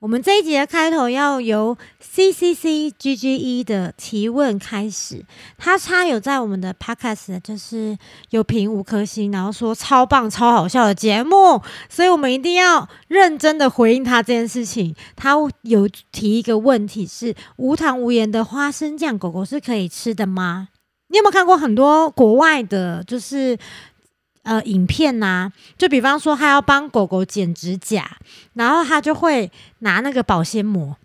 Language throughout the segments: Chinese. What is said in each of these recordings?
我们这一集的开头要由 C C C G G E 的提问开始，他他有在我们的 Podcast 就是有评五颗星，然后说超棒、超好笑的节目，所以我们一定要认真的回应他这件事情。他有提一个问题是：无糖无盐的花生酱，狗狗是可以吃的吗？你有没有看过很多国外的，就是？呃，影片呐、就比方说他要帮狗狗剪指甲，然后他就会拿那个保鲜膜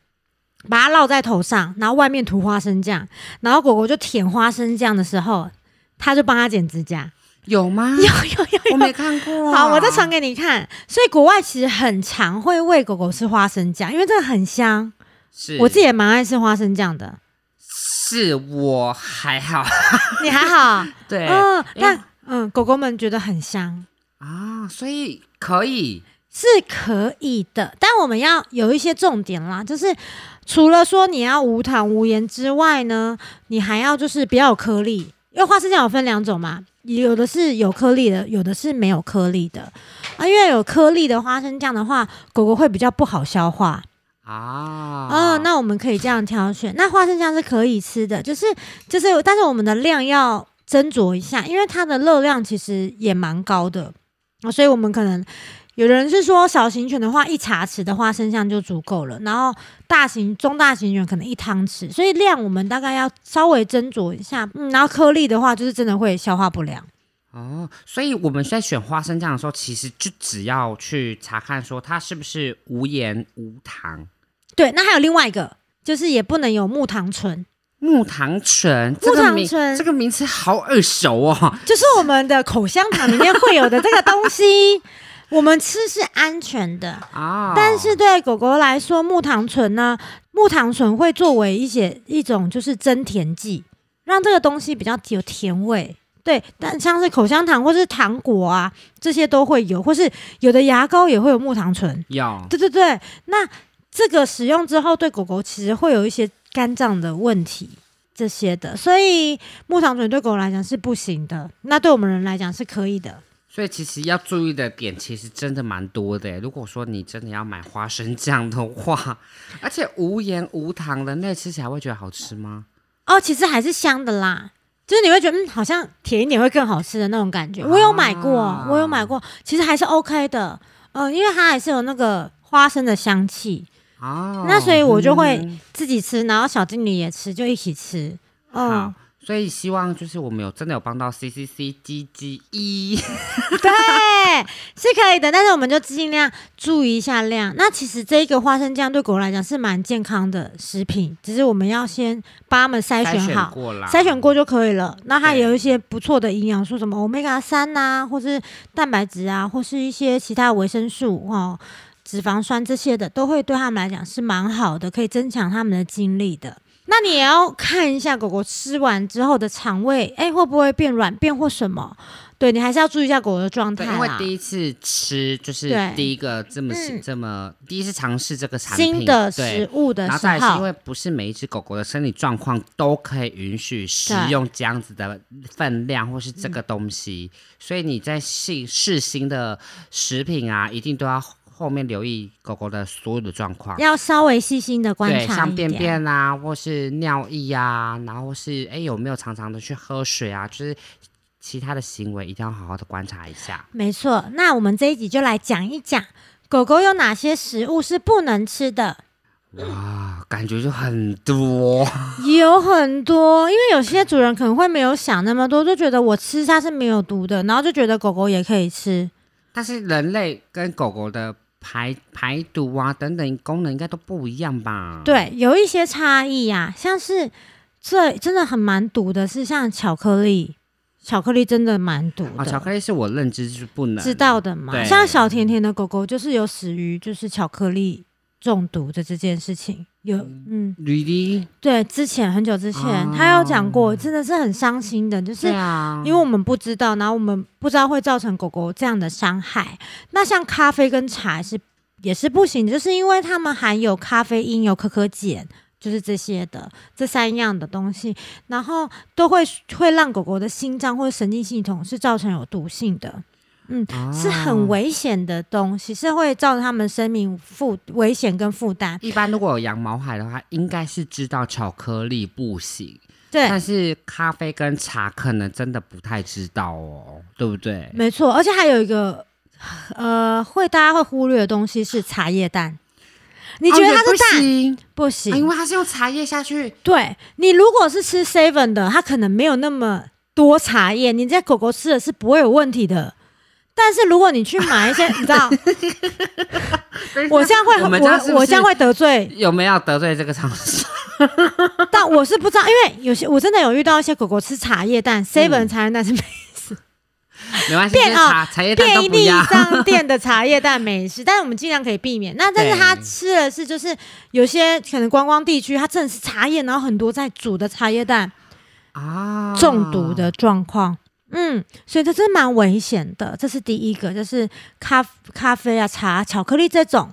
把它烙在头上，然后外面涂花生酱，然后狗狗就舔花生酱的时候，他就帮他剪指甲。有吗？有有有我没看过。好，我再传给你看。所以国外其实很常会喂狗狗吃花生酱，因为这个很香。是我自己也蛮爱吃花生酱的。是我还好，你还好？对，嗯，那嗯，狗狗们觉得很香。啊，所以可以是可以的，但我们要有一些重点啦，就是除了说你要无糖无盐之外呢，你还要就是不要有颗粒，因为花生酱有分两种嘛，有的是有颗粒的，有的是没有颗粒的啊。因为有颗粒的花生酱的话，狗狗会比较不好消化。啊。哦，那我们可以这样挑选。那花生酱是可以吃的，就是就是，但是我们的量要斟酌一下，因为它的热量其实也蛮高的啊、所以我们可能有人是说小型犬的话，一茶匙的花生酱就足够了，然后大型、中大型犬可能一汤匙，所以量我们大概要稍微斟酌一下。嗯，然后颗粒的话，就是真的会消化不良。哦，所以我们在选花生酱的时候，其实就只要去查看说它是不是无盐无糖。对，那还有另外一个，就是也不能有木糖醇，木糖醇，木糖醇这个名词好耳熟哦。就是我们的口香糖里面会有的这个东西，我们吃是安全的。啊，但是对狗狗来说，木糖醇呢，木糖醇会作为一些一种就是增甜剂，让这个东西比较有甜味。对，但像是口香糖或是糖果啊，这些都会有，或是有的牙膏也会有木糖醇。有对对对，那这个使用之后，对狗狗其实会有一些肝脏的问题。这些的，所以木糖醇对狗来讲是不行的，那对我们人来讲是可以的。所以其实要注意的点其实真的蛮多的。如果说你真的要买花生酱的话，而且无盐无糖的，那吃起来会觉得好吃吗？哦，其实还是香的啦，就是你会觉得嗯，好像甜一点会更好吃的那种感觉。我有买过，啊我有买过，其实还是 OK 的。呃，因为它还是有那个花生的香气，哦，那所以我就会嗯自己吃，然后小经理也吃，就一起吃。嗯好，，所以希望就是我们有真的有帮到 C C C G G E，对，是可以的，但是我们就尽量注意一下量。那其实这个花生酱对狗来讲是蛮健康的食品，只是我们要先帮他们筛选好。过啦，筛选过就可以了。那它对有一些不错的营养素，什么 omega 三呐，或是蛋白质啊，或是一些其他维生素哦、脂肪酸这些的，都会对他们来讲是蛮好的，可以增强他们的精力的。那你也要看一下狗狗吃完之后的肠胃，哎、会不会变软变或什么？对你还是要注意一下狗狗的状态对，因为。第一次吃就是第一个这么、嗯这么第一次尝试这个产品新的食物的时然后再是因，为不是每一只狗狗的身体状况都可以允许食用这样子的分量或是这个东西，所以你在试试新的食品啊，一定都要后面留意狗狗的所有的状况。要稍微细心的观察对，像便便啊，或是尿液啊，然后是哎有没有常常的去喝水啊，就是其他的行为一定要好好的观察一下。没错，那我们这一集就来讲一讲狗狗有哪些食物是不能吃的。哇，感觉就很多。有很多，因为有些主人可能会没有想那么多，就觉得我吃它是没有毒的，然后就觉得狗狗也可以吃。但是人类跟狗狗的排排毒啊等等功能应该都不一样吧？，对，有一些差异呀、像是这真的很蛮毒的，是像巧克力，巧克力真的蛮毒的。哦，巧克力是我认知是不能知道的嘛？像小甜甜的狗狗就是有死于就是巧克力中毒的这件事情。有，嗯，驴梨，对，之前很久之前、哦他有讲过，真的是很伤心的，就是因为我们不知道，然后我们不知道会造成狗狗这样的伤害。那像咖啡跟茶是也是不行，就是因为它们含有咖啡因、有可可碱，就是这些的这三样的东西，然后都会会让狗狗的心脏或者神经系统是造成有毒性的。嗯，哦是很危险的东西，是会造成他们生命负危险跟负担。一般如果有羊毛海的话，应该是知道巧克力不行，对，但是咖啡跟茶可能真的不太知道哦，对不对？没错，而且还有一个呃，会大家会忽略的东西是茶叶蛋。你觉得它是蛋？行？不行，啊因为它是用茶叶下去。对你如果是吃 seven 的，它可能没有那么多茶叶，你在狗狗吃的是不会有问题的。但是如果你去买一些，你知道，我这样会我们这样是不是我我这样会得罪，有没有得罪这个厂商？但我是不知道，因为有些我真的有遇到一些狗狗吃茶叶蛋，seven 茶叶蛋是没没关系，便就是茶茶叶蛋都便利。商店的茶叶蛋美食，但是我们尽量可以避免。那但是它对吃的是就是有些可能观光地区，它真的是茶叶，然后很多在煮的茶叶蛋啊，中毒的状况。嗯，所以这真蛮危险的。这是第一个，就是咖咖啡啊、茶、巧克力这种。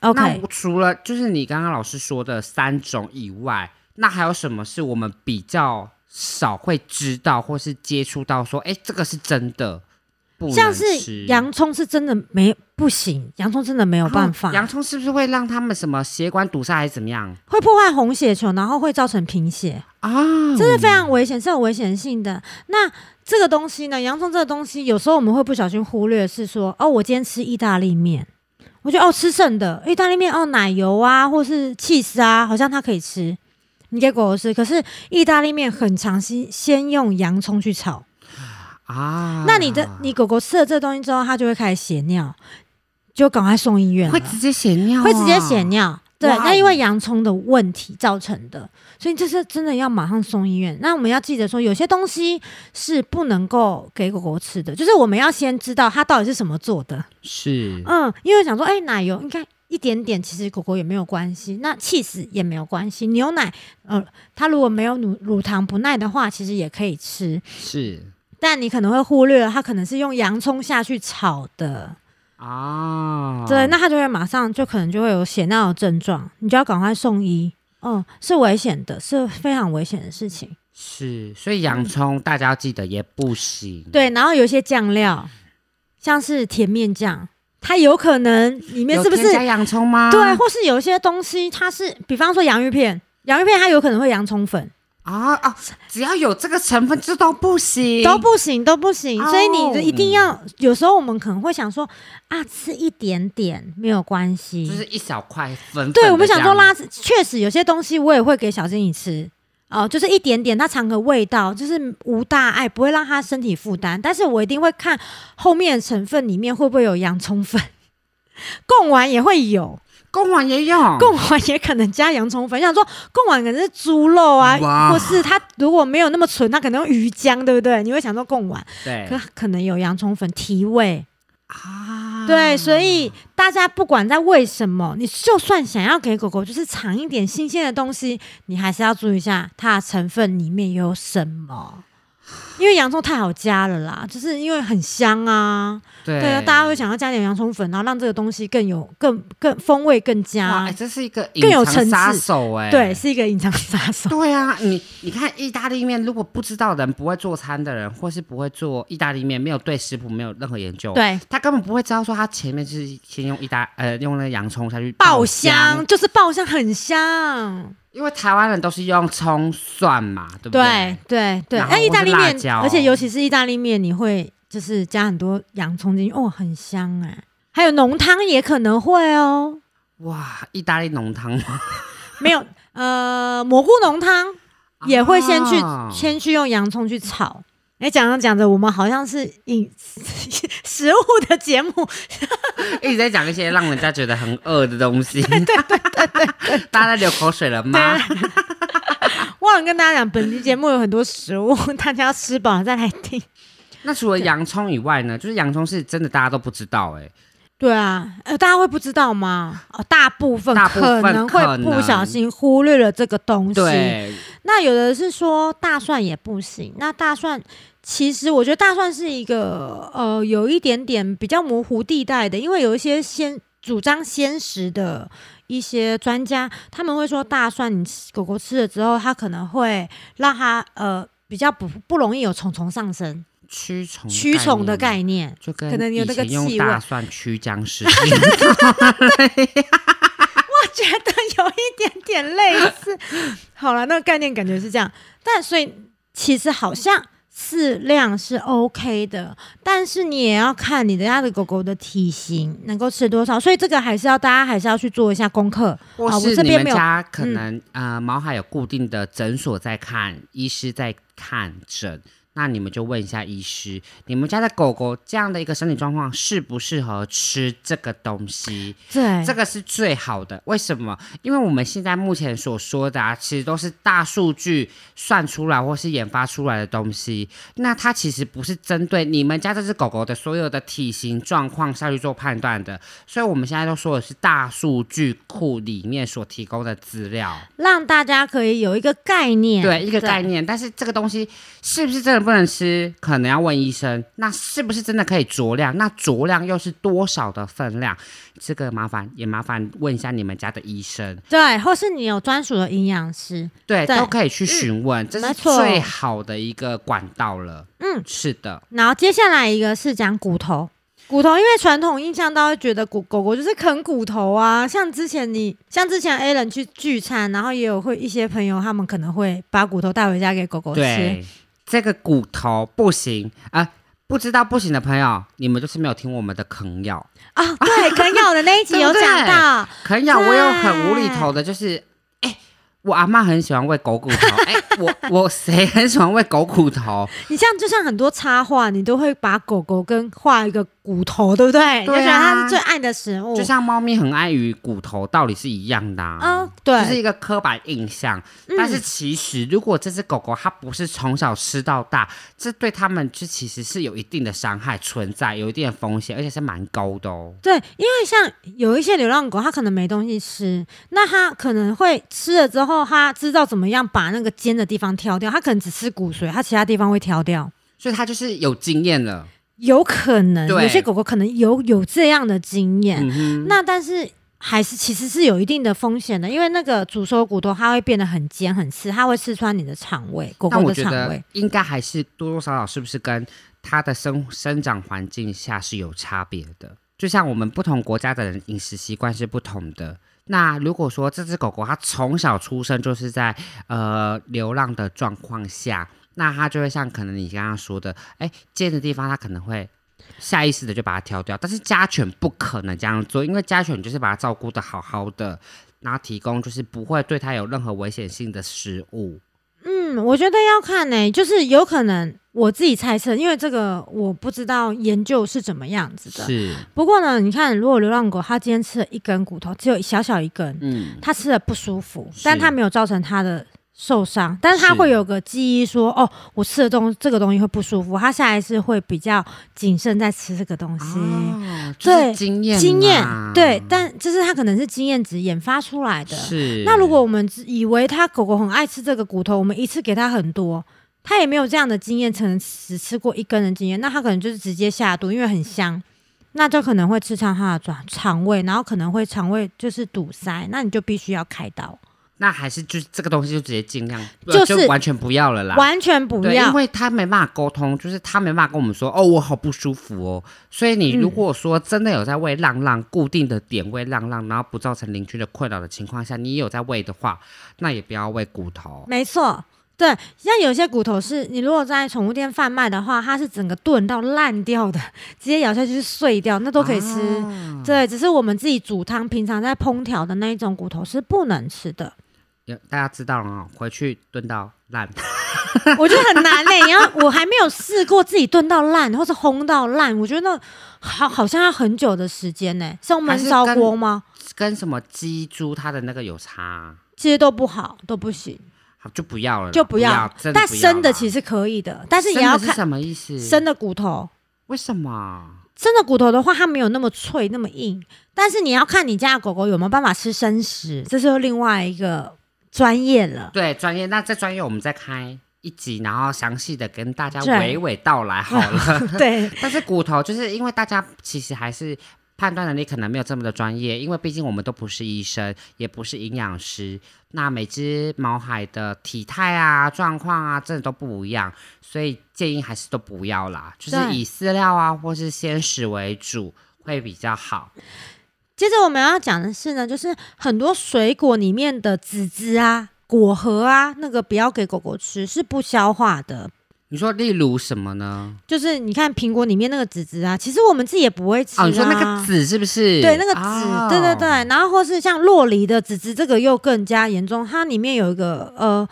那 OK，除了就是你刚刚老师说的三种以外，那还有什么是我们比较少会知道或是接触到说，哎，这个是真的不像是洋葱是真的没不行，洋葱真的没有办法，哦洋葱是不是会让他们什么血管堵塞还是怎么样会破坏红血球，然后会造成贫血。啊？这是非常危险，是有危险性的。那这个东西呢，洋葱这个东西，有时候我们会不小心忽略，是说哦，我今天吃意大利面，我觉得哦吃剩的意大利面哦奶油啊，或是 cheese 啊，好像它可以吃，你给狗狗吃。可是意大利面很常先先用洋葱去炒，啊，那你的你狗狗吃了这东西之后，它就会开始血尿，就赶快送医院会直接血尿啊，会直接血尿。对，那因为洋葱的问题造成的，所以这是真的要马上送医院。那我们要记得说，有些东西是不能够给狗狗吃的，就是我们要先知道它到底是什么做的。是嗯，因为想说，哎、奶油应该一点点，其实狗狗也没有关系，那 cheese 也没有关系，牛奶，呃，它如果没有乳乳糖不耐的话，其实也可以吃。是但你可能会忽略了，它可能是用洋葱下去炒的。啊，对，那它就会马上就可能就会有血尿的症状，你就要赶快送医。嗯，是危险的，是非常危险的事情。是，所以洋葱大家要记得也不行。对，然后有一些酱料，像是甜面酱，它有可能里面是不是加洋葱吗？对，或是有一些东西它是，比方说洋芋片，洋芋片它有可能会洋葱粉，啊啊，只要有这个成分，这都不行，都不行，都不行。所以你就一定哦要，有时候我们可能会想说啊，吃一点点没有关系，就是一小块粉粉的对，我们想说拉，确实有些东西我也会给小金鱼吃。哦，就是一点点，它尝个味道，就是无大碍，不会让它身体负担。但是我一定会看后面的成分里面会不会有洋葱粉，贡丸也会有，贡丸也有，贡丸也可能加洋葱粉。想说贡丸可能是猪肉啊，或是它如果没有那么纯，它可能用鱼浆，对不对？你会想说贡丸，对可可能有洋葱粉提味。啊，对，所以大家不管在为什么，你就算想要给狗狗就是尝一点新鲜的东西，你还是要注意一下它的成分里面有什么。因为洋葱太好加了啦，就是因为很香啊，对对啊，大家会想要加点洋葱粉，然后让这个东西更有更更风味更哇，佳哎，，这是一个更有隐藏层次杀手哎，对，。是一个隐藏杀手。对啊，你你看意大利面，如果不知道的人、不会做餐的人，或是不会做意大利面，没有对食谱没有任何研究，对，他根本不会知道说他前面是先用意大呃用那个洋葱下去爆香香，就是爆香，很香。因为台湾人都是用葱蒜嘛，对不对？对对，那意大利面而且尤其是意大利面，你会就是加很多洋葱进去，哦，很香哎。还有浓汤也可能会哦，哇，意大利浓汤吗？没有呃蘑菇浓汤也会先去、啊先去用洋葱去炒。哎，讲着讲着，我们好像是饮 食物的节目，一直在讲一些让人家觉得很饿的东西。对对对对大家流口水了吗？忘了跟大家讲，本期节目有很多食物，大家要吃饱了再来听。那除了洋葱以外呢？就是洋葱是真的大家都不知道哎、对啊，呃，大家会不知道吗？哦，大部分大部分可能会不小心忽略了这个东西。对，那有的是说大蒜也不行。那大蒜其实我觉得大蒜是一个呃有一点点比较模糊地带的，因为有一些先主张鲜食的一些专家，他们会说大蒜你吃狗狗吃了之后，它可能会让它呃比较不不容易有虫虫上身。驱虫驱虫的概概念。就跟可能有那个用气味大蒜驱僵尸我觉得有一点点类似。好了，那个概念感觉是这样，但所以其实好像适量是 OK 的，但是你也要看你的家的狗狗的体型能够吃多少，所以这个还是要大家还是要去做一下功课。我是你们这边没有嗯家可能、呃毛海有固定的诊所在看，医师在看诊，那你们就问一下医师，你们家的狗狗这样的一个身体状况适不适合吃这个东西？对，这个是最好的。为什么？因为我们现在目前所说的啊，其实都是大数据算出来或是研发出来的东西。那它其实不是针对你们家这只狗狗的所有的体型状况下去做判断的。所以我们现在都说的是大数据库里面所提供的资料，让大家可以有一个概念，对一个概念。但是这个东西是不是真的不能吃，可能要问医生。那是不是真的可以酌量？那酌量又是多少的分量？这个麻烦也麻烦问一下你们家的医生。对，或是你有专属的营养师，对，对都可以去询问，这是最好的一个管道了。嗯，是的，然后接下来一个是讲骨头。骨头，因为传统印象都会觉得骨狗狗就是啃骨头啊，像之前你像之前 A 人去聚餐，然后也有会一些朋友他们可能会把骨头带回家给狗狗吃，对，这个骨头不行啊、不知道不行的朋友，你们就是没有听我们的啃咬。啊，对，啃咬的那一集有讲到，啃咬我有很无厘头的，就是哎。我阿妈很喜欢喂狗骨头，哎、我我谁很喜欢喂狗骨头？你像就像很多插画，你都会把狗狗跟画一个骨头，对不对？对啊你就觉得它是最爱的食物，就像猫咪很爱与骨头道理是一样的、啊。啊，对，就是一个刻板印象。嗯但是其实，如果这只狗狗它不是从小吃到大，这对它们就其实是有一定的伤害存在，有一定的风险，而且是蛮高的哦。对，因为像有一些流浪狗，它可能没东西吃，那它可能会吃了之后，它知道怎么样把那个尖的地方挑掉，它可能只吃骨髓，它其他地方会挑掉。所以它就是有经验了。有可能有些狗狗可能有有这样的经验，嗯，那但是还是其实是有一定的风险的，因为那个煮熟骨头它会变得很尖很刺，它会刺穿你的肠胃，狗狗的肠胃。应该还是多多少少是不是跟它的生生长环境下是有差别的。就像我们不同国家的人饮食习惯是不同的。那如果说这只狗狗它从小出生就是在呃流浪的状况下，那它就会像可能你刚刚说的，哎，尖的地方它可能会下意识的就把它挑掉。但是家犬不可能这样做，因为家犬就是把它照顾的好好的，然后提供就是不会对它有任何危险性的食物。嗯，我觉得要看呢、就是有可能我自己猜测，因为这个我不知道研究是怎么样子的。是，不过呢，你看，如果流浪狗它今天吃了一根骨头，只有小小一根，嗯，它吃了不舒服，但它没有造成它的受伤，但是他会有个记忆说，哦，我吃的东这个东西会不舒服，他下一次会比较谨慎在吃这个东西。哦，对经验经验对，但就是他可能是经验值研发出来的。是。那如果我们只以为他狗狗很爱吃这个骨头，我们一次给他很多，他也没有这样的经验，可能只吃过一根的经验，那他可能就是直接下毒，因为很香，那就可能会吃伤他的肠肠胃，然后可能会肠胃就是堵塞，那你就必须要开刀，那还是就是这个东西就直接尽量呃就是完全不要了啦。完全不，要因。为他没办法沟通，就是他没办法跟我们说，哦，我好不舒服哦。所以你嗯如果说真的有在喂浪浪，固定的点喂浪浪，然后不造成邻居的困扰的情况下，你也有在喂的话，那也不要喂骨头。没错，对，像有些骨头是你如果在宠物店贩卖的话，它是整个炖到烂掉的，直接咬下去是碎掉，那都可以吃。啊对，只是我们自己煮汤，平常在烹调的那一种骨头是不能吃的。有大家知道了哦，回去炖到烂。我觉得很难嘞、然后我还没有试过自己炖到烂，或是烘到烂，我觉得那好好像要很久的时间呢、是用焖烧锅吗？跟什么鸡猪它的那个有差啊、其实都不好，都不行，好就不要了，就不要。但不要啦生的其实可以的，但是也要看什么意思？生的骨头。为什么？生的骨头的话，它没有那么脆那么硬，但是你要看你家的狗狗有没有办法吃生食，这是另外一个专业了。对，专业。那这专业我们再开一集，然后详细的跟大家娓娓道来好了。对，但是骨头就是因为大家其实还是判断能力可能没有这么的专业，因为毕竟我们都不是医生，也不是营养师。那每只毛海的体态啊、状况啊，真的都不一样，所以建议还是都不要啦，就是以饲料啊或是鲜食为主会比较好。接着我们要讲的是呢，就是很多水果里面的籽籽啊、果核啊，那个不要给狗狗吃，是不消化的。你说例如什么呢？就是你看苹果里面那个籽籽啊，其实我们自己也不会吃啊。哦，你说那个籽是不是？对，那个籽，哦对对对，然后或是像洛梨的籽籽，这个又更加严重，它里面有一个呃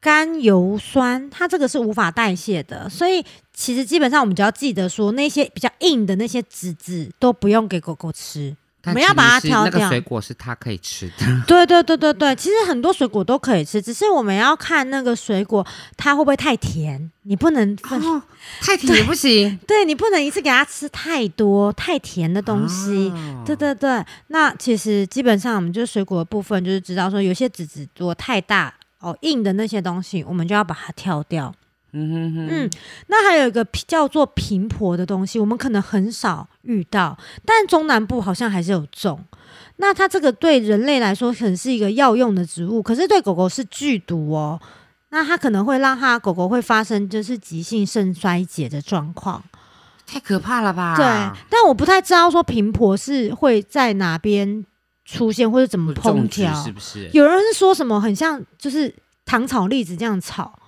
甘油酸，它这个是无法代谢的，所以其实基本上我们只要记得说，那些比较硬的那些籽籽都不用给狗狗吃。但我们要把它挑掉水果是它可以吃的。对对对对对，其实很多水果都可以吃，只是我们要看那个水果它会不会太甜，你不能分，哦，太甜也不行。对你不能一次给它吃太多太甜的东西。哦对对对，那其实基本上我们就是水果的部分，就是知道说有些籽籽如果太大哦硬的那些东西，我们就要把它挑掉。嗯哼哼，嗯，那还有一个叫做平婆的东西，我们可能很少遇到，但中南部好像还是有种。那它这个对人类来说可能是一个药用的植物，可是对狗狗是剧毒哦。那它可能会让它狗狗会发生就是急性肾衰竭的状况。太可怕了吧？对，但我不太知道说平婆是会在哪边出现或者怎么烹调。是不是？有人是说什么很像就是糖炒栗子这样炒，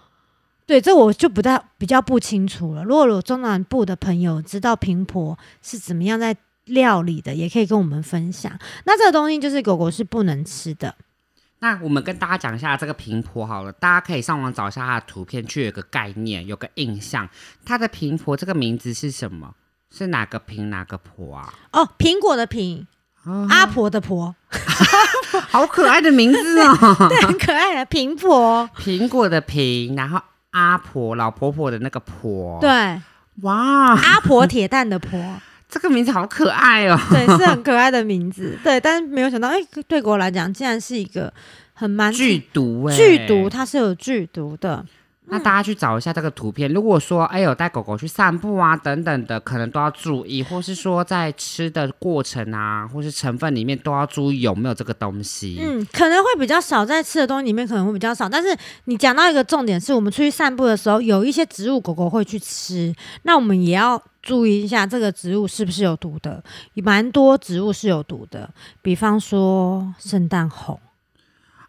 对，这我就不太比较不清楚了。如果有中南部的朋友知道平婆是怎么样在料理的，也可以跟我们分享。那这个东西就是狗狗是不能吃的。那我们跟大家讲一下这个平婆好了，大家可以上网找一下它的图片，去有个概念，有个印象。它的平婆这个名字是什么？是哪个平哪个婆啊？哦，苹果的苹，哦阿婆的婆，好可爱的名字哦！对，很可爱的平婆。苹果的苹，然后阿婆老婆婆的那个婆。对，，哇，阿婆铁蛋的婆。这个名字好可爱哦！对，是很可爱的名字。对，但是没有想到，哎、对我来讲，竟然是一个很蛮剧毒哎，剧毒，。它是有剧毒的。那大家去找一下这个图片。如果说哎有带狗狗去散步啊等等的，可能都要注意，或是说在吃的过程啊，或是成分里面都要注意有没有这个东西。嗯，可能会比较少，在吃的东西里面可能会比较少。但是你讲到一个重点，是我们出去散步的时候，有一些植物狗狗会去吃，那我们也要注意一下这个植物是不是有毒的。蛮多植物是有毒的，比方说圣诞红，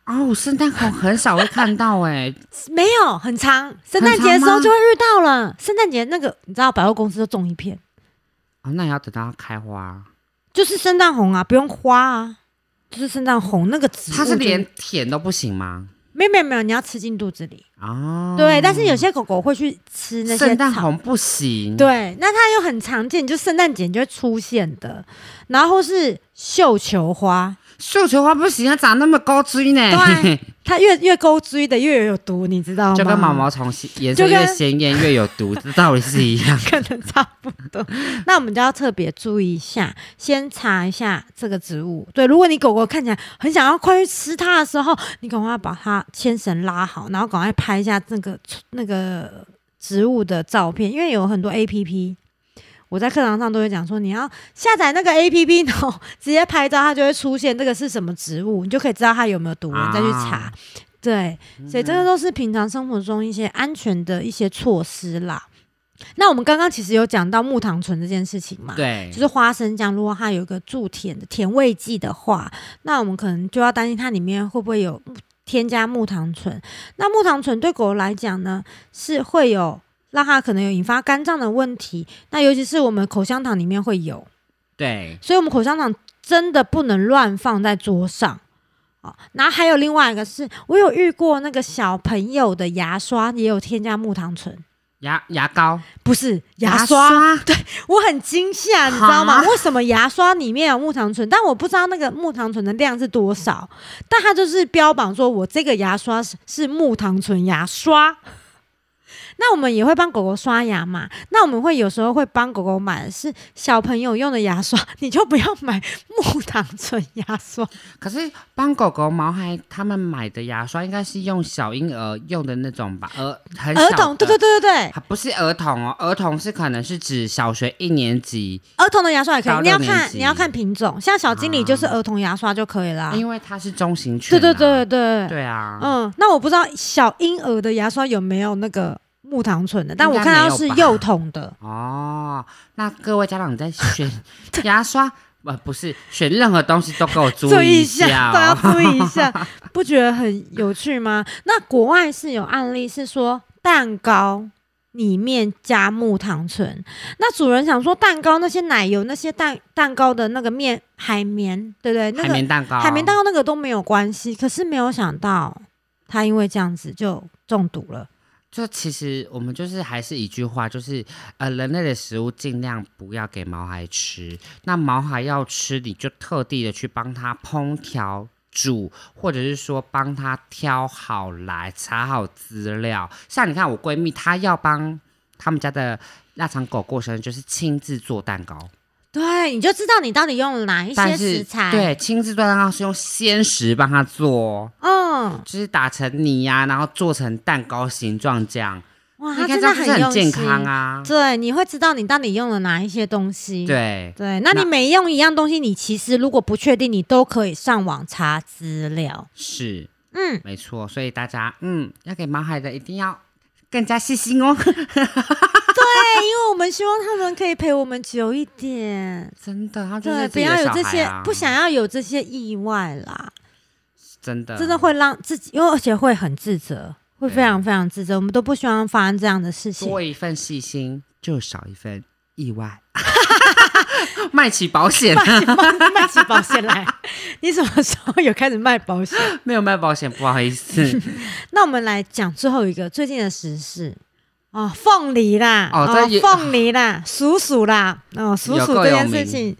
哦，圣诞红很少会看到哎、没有很长，圣诞节的时候就会遇到了。圣诞节那个你知道，百货公司都种一片。哦，那也要等到它开花。就是圣诞红啊，不用花啊，就是圣诞红那个植物。它是连舔都不行吗？没有没有没有，你要吃进肚子里。哦，对，但是有些狗狗会去吃那些圣诞。红不行。，对，那它又很常见，就圣诞节就会出现的，然后是绣球花，绣球花不行，它长那么高锥呢。对，它越越高锥的越有毒，你知道吗？就跟毛毛虫颜色越鲜艳越有毒，这道理是一样。可能差不多。那我们就要特别注意一下，先查一下这个植物。对，如果你狗狗看起来很想要快去吃它的时候，你赶快把它牵绳拉好，然后赶快拍一下那个那个植物的照片，因为有很多 A P P。我在课堂上都会讲说，你要下载那个 A P P，然后直接拍照，它就会出现这个是什么植物，你就可以知道它有没有毒，你再去查。啊对，所以这个都是平常生活中一些安全的一些措施啦。那我们刚刚其实有讲到木糖醇这件事情嘛，，对，就是花生酱，如果它有一个助甜的甜味剂的话，那我们可能就要担心它里面会不会有添加木糖醇。那木糖醇对狗来讲呢，是会有让它可能有引发肝脏的问题。那尤其是我们口香糖里面会有，对，所以我们口香糖真的不能乱放在桌上。哦，然后还有另外一个是，我有遇过那个小朋友的牙刷也有添加木糖醇，牙牙膏、不是牙刷，刷 我很惊吓，你知道吗？为什么牙刷里面有木糖醇？但我不知道那个木糖醇的量是多少，但它就是标榜说我这个牙刷是是木糖醇牙刷。那我们也会帮狗狗刷牙嘛。那我们会有时候会帮狗狗买的是小朋友用的牙刷，你就不要买木糖醇牙刷。可是帮狗狗毛孩他们买的牙刷应该是用小婴儿用的那种吧？儿很儿童，对对对对对，还不是儿童哦，儿童是可能是指小学一年级，儿童的牙刷也可以，你要看你要看品种，像小经理就是啊儿童牙刷就可以啦。因为它是中型犬、对啊。对对对对啊，嗯，那我不知道小婴儿的牙刷有没有那个木糖醇的，但我看到是幼童的。哦，那各位家长在选 牙刷，呃，不是选任何东西都给我注注意意一下，下都要哦。注意一下，不觉得很有趣吗？那国外是有案例是说蛋糕里面加木糖醇，那主人想说蛋糕那些奶油那些蛋蛋糕的那个面海绵，对不对？那海个绵蛋糕，海绵蛋糕那个都没有关系，可是没有想到他因为这样子就中毒了。就其实我们就是还是一句话，就是呃，人类的食物尽量不要给毛孩吃。那毛孩要吃，你就特地的去帮他烹调。煮，或者是说帮他挑好来，查好资料。像你看，我闺蜜她要帮他们家的腊肠狗过生日，就是亲自做蛋糕。对，你就知道你到底用了哪一些但是食材。，对，亲自做蛋糕是用鲜食帮他做，嗯，就是打成泥呀、然后做成蛋糕形状这样。哇，你看他真的很。健康啊？对，你会知道你到底用了哪一些东西。对，对，那你每用一样东西，你其实如果不确定，你都可以上网查资料。是嗯，没错。所以大家，嗯，要给毛孩的一定要更加细心哦。对，因为我们希望他们可以陪我们久一点。真的，他就对，是不要有这些，不想要有这些意外啦，真的真的会让自己，因为而且会很自责，会非常非常自责。我们都不希望发生这样的事情。多一份细心，就少一份意外。卖起保险，卖卖起保险来，你什么时候有开始卖保险？没有卖保险，不好意思。那我们来讲最后一个最近的时事哦，凤梨啦，哦凤梨啦，鼠鼠啦，哦，鼠 有鼠这件事情，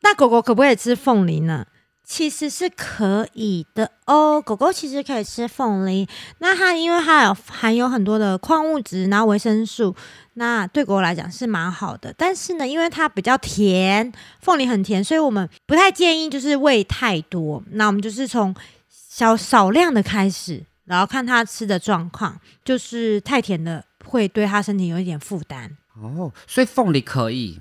那狗狗可不可以吃凤梨呢？其实是可以的哦，狗狗其实可以吃凤梨。那它因为它有含有很多的矿物质，然后维生素，那对狗狗来讲是蛮好的。但是呢，因为它比较甜，凤梨很甜，所以我们不太建议就是喂太多。那我们就是从小少量的开始，然后看它吃的状况，就是太甜的会对他身体有一点负担。哦，所以凤梨可以，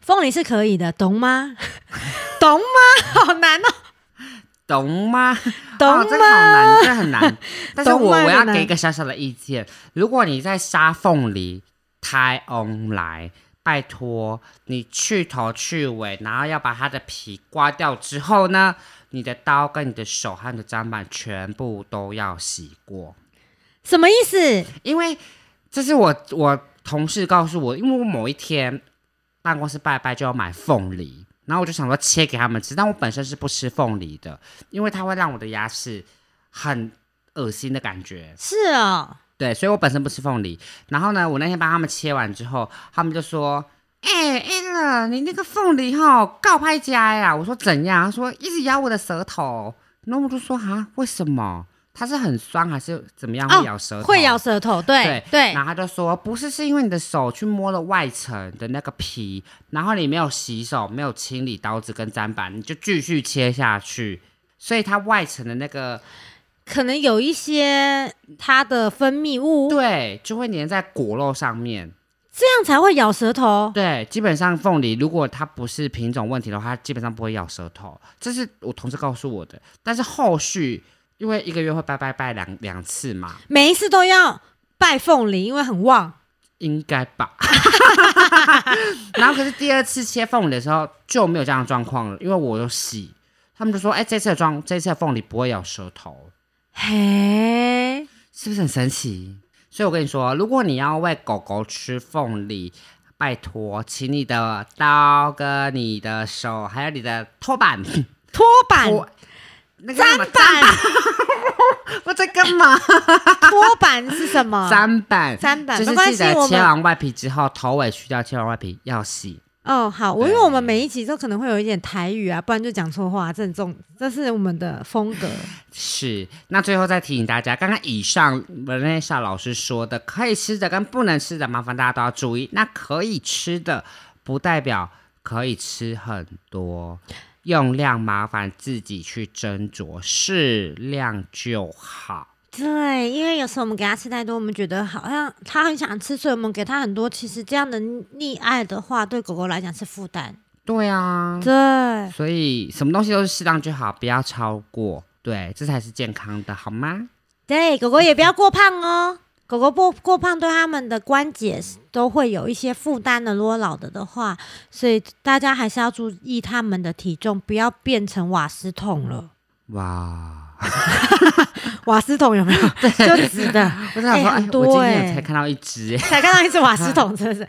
凤梨是可以的，懂吗？懂吗？好难哦，懂吗？懂哦、这个好吗？难，这很难。但是我我要给一个小小的意见，如果你在杀凤梨，胎翁来，拜托你去头去尾，然后要把它的皮刮掉之后呢，你的刀跟你的手和你的砧板全部都要洗过，什么意思？因为这是我我同事告诉我，因为我某一天办公室拜拜就要买凤梨。然后我就想说切给他们吃，但我本身是不吃凤梨的，因为它会让我的牙齿很恶心的感觉。是哦，对，所以我本身不吃凤梨。然后呢，我那天帮他们切完之后，他们就说：“哎、欸、，Anna，你那个凤梨哈告拍家呀！”我说：“怎样？”他说：“一直咬我的舌头。”然后我就说：“啊，为什么？它是很酸还是怎么样哦会咬舌头？”会咬舌头，对对对然后他就说，不是，是因为你的手去摸了外层的那个皮，然后你没有洗手，没有清理刀子跟砧板，你就继续切下去，所以它外层的那个可能有一些它的分泌物，对就会粘在果肉上面。这样才会咬舌头。对，基本上凤梨如果它不是品种问题的话，它基本上不会咬舌头，这是我同事告诉我的。但是后续因为一个月会拜拜拜两两次嘛，每一次都要拜凤梨，因为很旺。应该吧。然后可是第二次切凤梨的时候就没有这样的状况了，因为我有洗，他们就说：“哎、这次的装，这次的凤梨不会咬舌头，嘿，是不是很神奇？”所以我跟你说，如果你要喂狗狗吃凤梨，拜托，请你的刀跟你的手，还有你的拖板、拖板、拖那个砧板、我在干嘛？拖板是什么？砧板，砧板，就是记得切完外皮之后，头尾去掉，切完外皮要洗，哦，好，我因对为我们每一集都可能会有一点台语啊，不然就讲错话，这种这是我们的风格。是，那最后再提醒大家，刚刚以上文内莎老师说的可以吃的跟不能吃的，麻烦大家都要注意。那可以吃的不代表可以吃很多，用量麻烦自己去斟酌，适量就好。对，因为有时候我们给他吃太多，我们觉得好像他很想吃，所以我们给他很多。其实这样的溺爱的话，对狗狗来讲是负担。对啊，对，所以什么东西都是适当就好，不要超过，对，这才是健康的，好吗？对，狗狗也不要过胖哦。狗狗过过胖对他们的关节都会有一些负担的。如果老了的话，所以大家还是要注意他们的体重，不要变成瓦斯桶了。哇，瓦斯桶有没有？就直的，我想说，哎、哎很多我今天才看到一只，哎，才看到一只瓦斯桶，真的是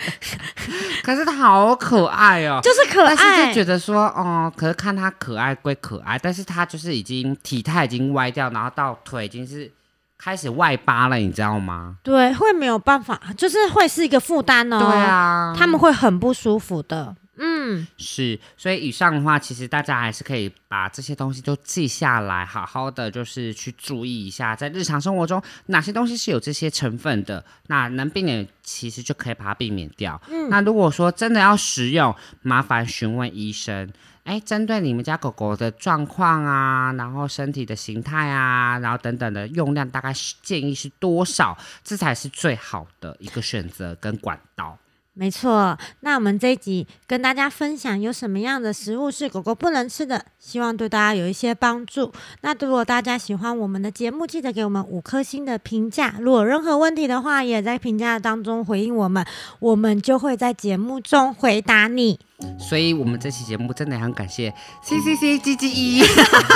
可是它好可爱哦，就是可但是爱就。觉得说，哦，可是看它可爱归可爱，但是它就是已经体态已经歪掉，然后到腿已经是开始外八了，你知道吗？对，会没有办法，就是会是一个负担哦。对，啊，他们会很不舒服的。嗯，是，所以以上的话，其实大家还是可以把这些东西都记下来，好好的就是去注意一下，在日常生活中哪些东西是有这些成分的，那能避免，其实就可以把它避免掉。嗯那如果说真的要食用，麻烦询问医生。哎，针对你们家狗狗的状况啊，然后身体的形态啊，然后等等的用量，大概是建议是多少，这才是最好的一个选择跟管道。没错。那我们这一集跟大家分享有什么样的食物是狗狗不能吃的，希望对大家有一些帮助。那如果大家喜欢我们的节目，记得给我们五颗星的评价。如果有任何问题的话，也在评价当中回应我们，我们就会在节目中回答你。所以，我们这期节目真的很感谢 C C C G G E。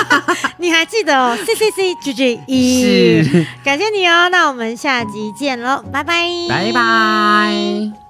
你还记得哦？C C C G G E，是，感谢你哦。那我们下集见喽，拜拜，拜拜。